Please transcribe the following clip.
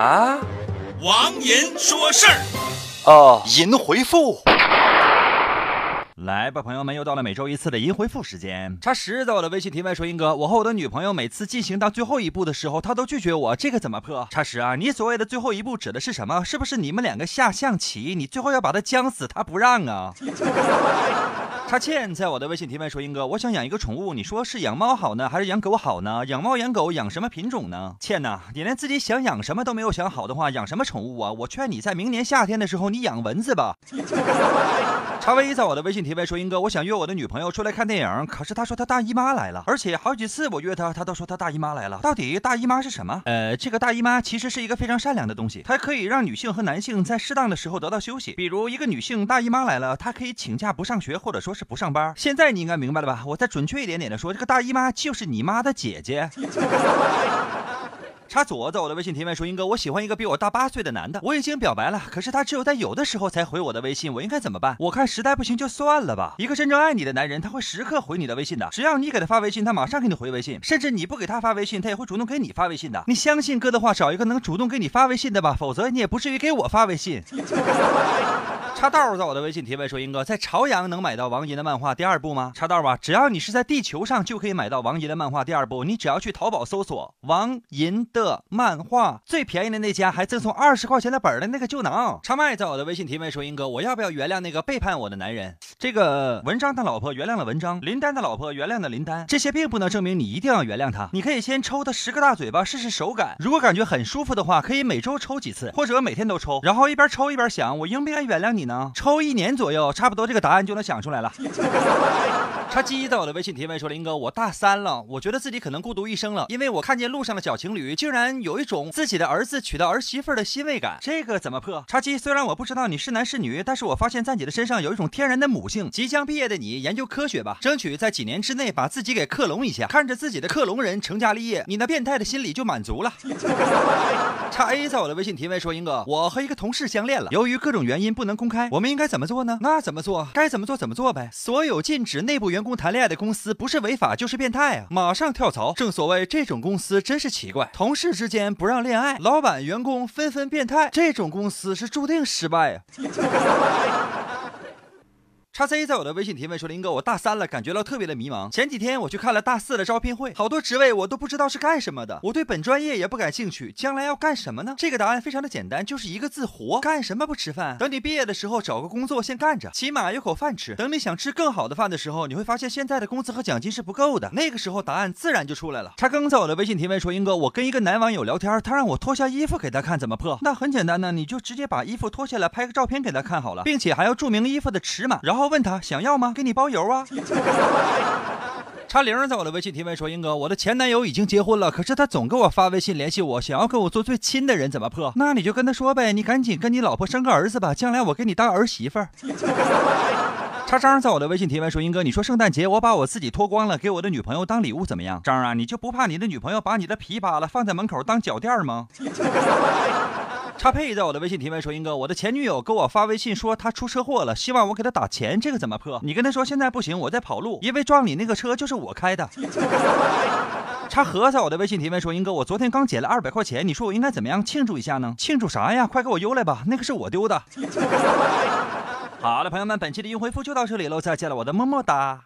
啊，王银说事儿。哦，银回复。来吧，朋友们，又到了每周一次的银回复时间。叉十在我的微信提问说：“英哥，我和我的女朋友每次进行到最后一步的时候，她都拒绝我，这个怎么破？”叉十啊，你所谓的最后一步指的是什么？是不是你们两个下象棋，你最后要把她将死，她不让啊？他倩在我的微信提问说：“英哥，我想养一个宠物，你说是养猫好呢，还是养狗好呢？养猫养狗养什么品种呢？”倩呐，你连自己想养什么都没有想好的话，养什么宠物啊？我劝你在明年夏天的时候，你养蚊子吧。查威在我的微信提问说：“英哥，我想约我的女朋友出来看电影，可是她说她大姨妈来了，而且好几次我约她，她都说她大姨妈来了。到底大姨妈是什么？呃，这个大姨妈其实是一个非常善良的东西，它可以让女性和男性在适当的时候得到休息。比如一个女性大姨妈来了，她可以请假不上学，或者说是不上班。现在你应该明白了吧？我再准确一点点的说，这个大姨妈就是你妈的姐姐。插左在我的微信提问说：“英哥，我喜欢一个比我大八岁的男的，我已经表白了，可是他只有在有的时候才回我的微信，我应该怎么办？我看实在不行就算了吧。一个真正爱你的男人，他会时刻回你的微信的，只要你给他发微信，他马上给你回微信，甚至你不给他发微信，他也会主动给你发微信的。你相信哥的话，找一个能主动给你发微信的吧，否则你也不至于给我发微信。”插道在我的微信提问说：“英哥，在朝阳能买到王银的漫画第二部吗？”插道啊，只要你是在地球上就可以买到王银的漫画第二部，你只要去淘宝搜索王银的漫画，最便宜的那家还赠送二十块钱的本的那个就能。插麦在我的微信提问说：“英哥，我要不要原谅那个背叛我的男人？”这个文章的老婆原谅了文章，林丹的老婆原谅了林丹，这些并不能证明你一定要原谅他。你可以先抽他十个大嘴巴试试手感，如果感觉很舒服的话，可以每周抽几次，或者每天都抽，然后一边抽一边想，我应不应该原谅你呢？抽一年左右，差不多这个答案就能想出来了。叉鸡在我的微信提问说：“林哥，我大三了，我觉得自己可能孤独一生了，因为我看见路上的小情侣，竟然有一种自己的儿子娶到儿媳妇的欣慰感，这个怎么破？”叉鸡，虽然我不知道你是男是女，但是我发现在你的身上有一种天然的母性。即将毕业的你，研究科学吧，争取在几年之内把自己给克隆一下，看着自己的克隆人成家立业，你那变态的心理就满足了。叉 A 在我的微信提问说：“英哥，我和一个同事相恋了，由于各种原因不能公开，我们应该怎么做呢？那怎么做？该怎么做怎么做呗。所有禁止内部员。”员工谈恋爱的公司不是违法就是变态啊！马上跳槽。正所谓这种公司真是奇怪，同事之间不让恋爱，老板员工纷纷变态，这种公司是注定失败啊！叉 C 在我的微信提问说：“林哥，我大三了，感觉到特别的迷茫。前几天我去看了大四的招聘会，好多职位我都不知道是干什么的。我对本专业也不感兴趣，将来要干什么呢？这个答案非常的简单，就是一个字：活。干什么不吃饭？等你毕业的时候找个工作先干着，起码有口饭吃。等你想吃更好的饭的时候，你会发现现在的工资和奖金是不够的。那个时候答案自然就出来了。叉更在我的微信提问说：英哥，我跟一个男网友聊天，他让我脱下衣服给他看，怎么破？那很简单呢，你就直接把衣服脱下来拍个照片给他看好了，并且还要注明衣服的尺码，然后问他想要吗？给你包邮啊！叉零在我的微信提问说：“英哥，我的前男友已经结婚了，可是他总给我发微信联系我，想要跟我做最亲的人，怎么破？那你就跟他说呗，你赶紧跟你老婆生个儿子吧，将来我给你当儿媳妇儿。”叉张在我的微信提问说：“英哥，你说圣诞节我把我自己脱光了给我的女朋友当礼物怎么样？张啊，你就不怕你的女朋友把你的皮扒了放在门口当脚垫吗？”插配在我的微信提问说：“英哥，我的前女友给我发微信说她出车祸了，希望我给她打钱，这个怎么破？你跟她说现在不行，我在跑路，因为撞你那个车就是我开的。”插盒在我的微信提问说：“英哥，我昨天刚捡了二百块钱，你说我应该怎么样庆祝一下呢？庆祝啥呀？快给我邮来吧，那个是我丢的。”好了，朋友们，本期的运回复就到这里喽，再见了，我的么么哒。